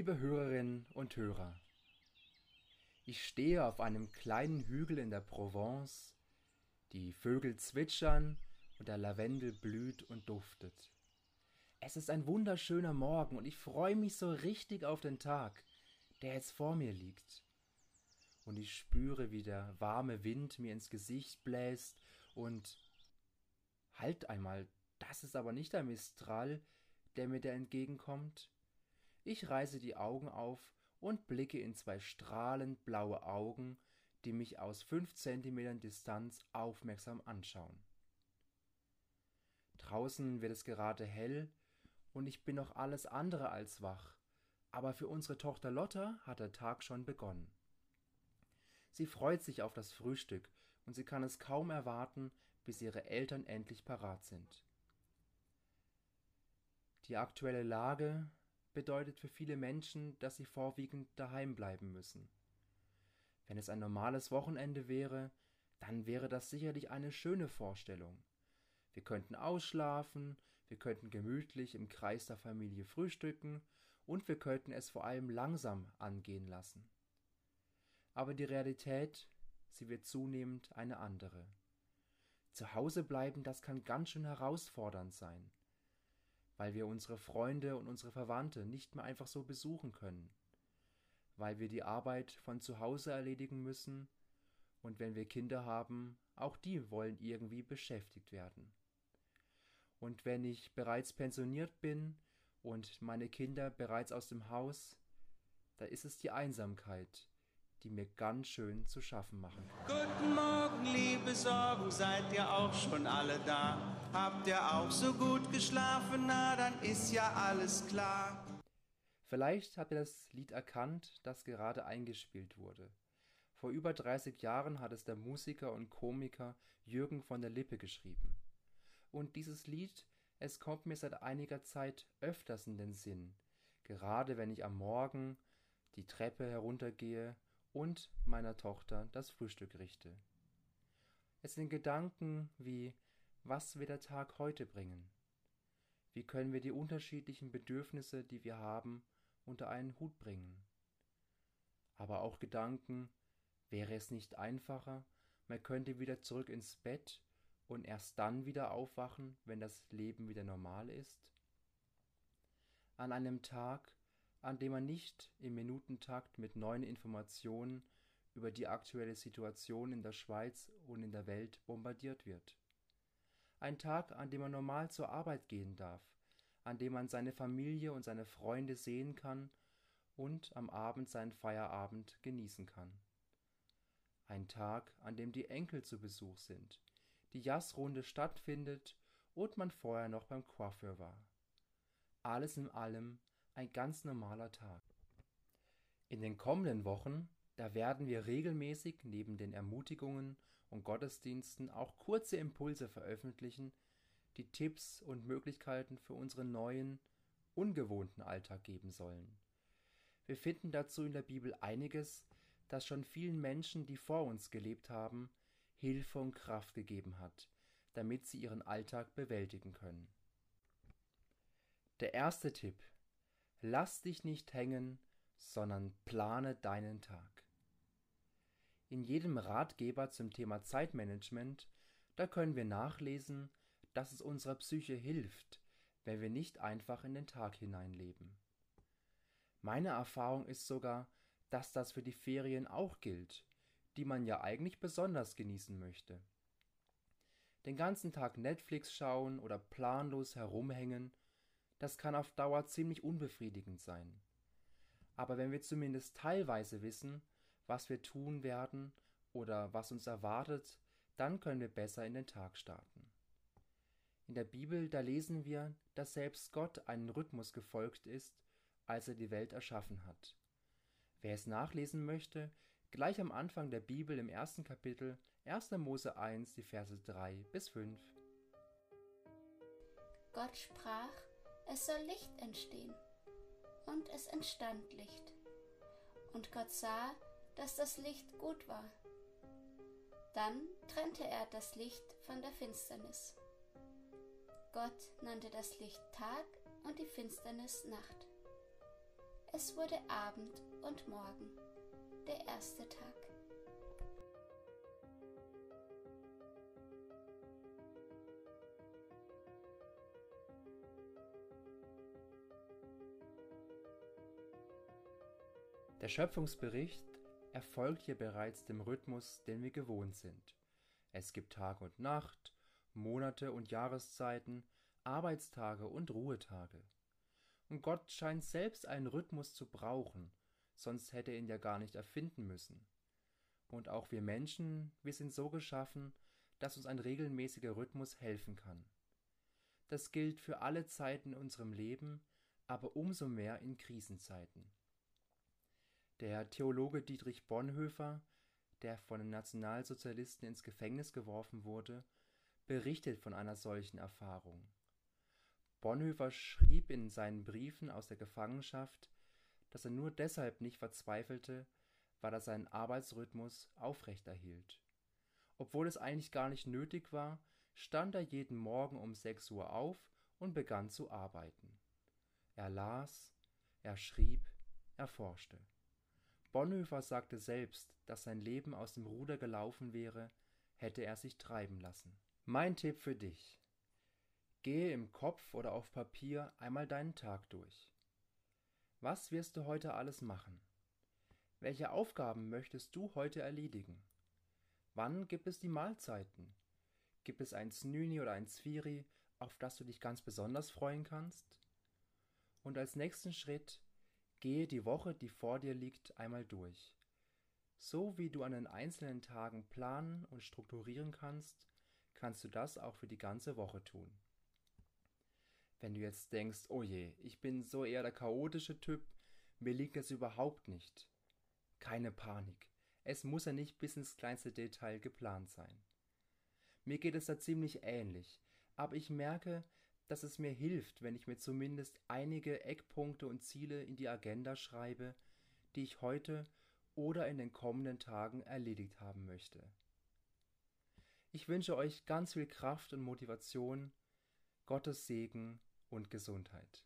Liebe Hörerinnen und Hörer, ich stehe auf einem kleinen Hügel in der Provence, die Vögel zwitschern und der Lavendel blüht und duftet. Es ist ein wunderschöner Morgen und ich freue mich so richtig auf den Tag, der jetzt vor mir liegt. Und ich spüre, wie der warme Wind mir ins Gesicht bläst und halt einmal, das ist aber nicht der Mistral, der mir da entgegenkommt. Ich reiße die Augen auf und blicke in zwei strahlend blaue Augen, die mich aus fünf Zentimetern Distanz aufmerksam anschauen. Draußen wird es gerade hell und ich bin noch alles andere als wach, aber für unsere Tochter Lotta hat der Tag schon begonnen. Sie freut sich auf das Frühstück und sie kann es kaum erwarten, bis ihre Eltern endlich parat sind. Die aktuelle Lage bedeutet für viele Menschen, dass sie vorwiegend daheim bleiben müssen. Wenn es ein normales Wochenende wäre, dann wäre das sicherlich eine schöne Vorstellung. Wir könnten ausschlafen, wir könnten gemütlich im Kreis der Familie frühstücken und wir könnten es vor allem langsam angehen lassen. Aber die Realität, sie wird zunehmend eine andere. Zu Hause bleiben, das kann ganz schön herausfordernd sein, weil wir unsere Freunde und unsere Verwandte nicht mehr einfach so besuchen können, weil wir die Arbeit von zu Hause erledigen müssen und wenn wir Kinder haben, auch die wollen irgendwie beschäftigt werden. Und wenn ich bereits pensioniert bin und meine Kinder bereits aus dem Haus, da ist es die Einsamkeit, die mir ganz schön zu schaffen machen. Guten Morgen, liebe Sorgen, seid ihr auch schon alle da? Habt ihr auch so gut geschlafen? Na, dann ist ja alles klar. Vielleicht habt ihr das Lied erkannt, das gerade eingespielt wurde. Vor über 30 Jahren hat es der Musiker und Komiker Jürgen von der Lippe geschrieben. Und dieses Lied, es kommt mir seit einiger Zeit öfters in den Sinn, gerade wenn ich am Morgen die Treppe heruntergehe und meiner Tochter das Frühstück richte. Es sind Gedanken wie was wird der Tag heute bringen? Wie können wir die unterschiedlichen Bedürfnisse, die wir haben, unter einen Hut bringen? Aber auch Gedanken, wäre es nicht einfacher, man könnte wieder zurück ins Bett und erst dann wieder aufwachen, wenn das Leben wieder normal ist? An einem Tag, an dem man nicht im Minutentakt mit neuen Informationen über die aktuelle Situation in der Schweiz und in der Welt bombardiert wird. Ein Tag, an dem man normal zur Arbeit gehen darf, an dem man seine Familie und seine Freunde sehen kann und am Abend seinen Feierabend genießen kann. Ein Tag, an dem die Enkel zu Besuch sind, die Jazzrunde stattfindet und man vorher noch beim Coiffeur war. Alles in allem ein ganz normaler Tag. In den kommenden Wochen, da werden wir regelmäßig neben den Ermutigungen und Gottesdiensten auch kurze Impulse veröffentlichen, die Tipps und Möglichkeiten für unseren neuen, ungewohnten Alltag geben sollen. Wir finden dazu in der Bibel einiges, das schon vielen Menschen, die vor uns gelebt haben, Hilfe und Kraft gegeben hat, damit sie ihren Alltag bewältigen können. Der erste Tipp. Lass dich nicht hängen, sondern plane deinen Tag. In jedem Ratgeber zum Thema Zeitmanagement, da können wir nachlesen, dass es unserer Psyche hilft, wenn wir nicht einfach in den Tag hineinleben. Meine Erfahrung ist sogar, dass das für die Ferien auch gilt die man ja eigentlich besonders genießen möchte. Den ganzen Tag Netflix schauen oder planlos herumhängen, das kann auf Dauer ziemlich unbefriedigend sein. Aber wenn wir zumindest teilweise wissen, was wir tun werden oder was uns erwartet, dann können wir besser in den Tag starten. In der Bibel, da lesen wir, dass selbst Gott einen Rhythmus gefolgt ist, als er die Welt erschaffen hat. Wer es nachlesen möchte, gleich am Anfang der Bibel im ersten Kapitel 1. Mose 1, die Verse 3 bis 5. Gott sprach, es soll Licht entstehen. Und es entstand Licht. Und Gott sah, dass das Licht gut war. Dann trennte er das Licht von der Finsternis. Gott nannte das Licht Tag und die Finsternis Nacht. Es wurde Abend und Morgen, der erste Tag. Der Schöpfungsbericht erfolgt hier bereits dem Rhythmus, den wir gewohnt sind. Es gibt Tag und Nacht, Monate und Jahreszeiten, Arbeitstage und Ruhetage. Und Gott scheint selbst einen Rhythmus zu brauchen, sonst hätte er ihn ja gar nicht erfinden müssen. Und auch wir Menschen, wir sind so geschaffen, dass uns ein regelmäßiger Rhythmus helfen kann. Das gilt für alle Zeiten in unserem Leben, aber umso mehr in Krisenzeiten. Der Theologe Dietrich Bonhoeffer, der von den Nationalsozialisten ins Gefängnis geworfen wurde, berichtet von einer solchen Erfahrung. Bonhoeffer schrieb in seinen Briefen aus der Gefangenschaft, dass er nur deshalb nicht verzweifelte, weil er seinen Arbeitsrhythmus aufrechterhielt. Obwohl es eigentlich gar nicht nötig war, stand er jeden Morgen um sechs Uhr auf und begann zu arbeiten. Er las, er schrieb, er forschte. Bonhoeffer sagte selbst, dass sein Leben aus dem Ruder gelaufen wäre, hätte er sich treiben lassen. Mein Tipp für dich. Gehe im Kopf oder auf Papier einmal deinen Tag durch. Was wirst du heute alles machen? Welche Aufgaben möchtest du heute erledigen? Wann gibt es die Mahlzeiten? Gibt es ein Snüni oder ein Zwiri, auf das du dich ganz besonders freuen kannst? Und als nächsten Schritt gehe die Woche, die vor dir liegt, einmal durch. So wie du an den einzelnen Tagen planen und strukturieren kannst, kannst du das auch für die ganze Woche tun. Wenn du jetzt denkst, oh je, ich bin so eher der chaotische Typ, mir liegt das überhaupt nicht. Keine Panik. Es muss ja nicht bis ins kleinste Detail geplant sein. Mir geht es da ziemlich ähnlich, aber ich merke, dass es mir hilft, wenn ich mir zumindest einige Eckpunkte und Ziele in die Agenda schreibe, die ich heute oder in den kommenden Tagen erledigt haben möchte. Ich wünsche euch ganz viel Kraft und Motivation, Gottes Segen und Gesundheit.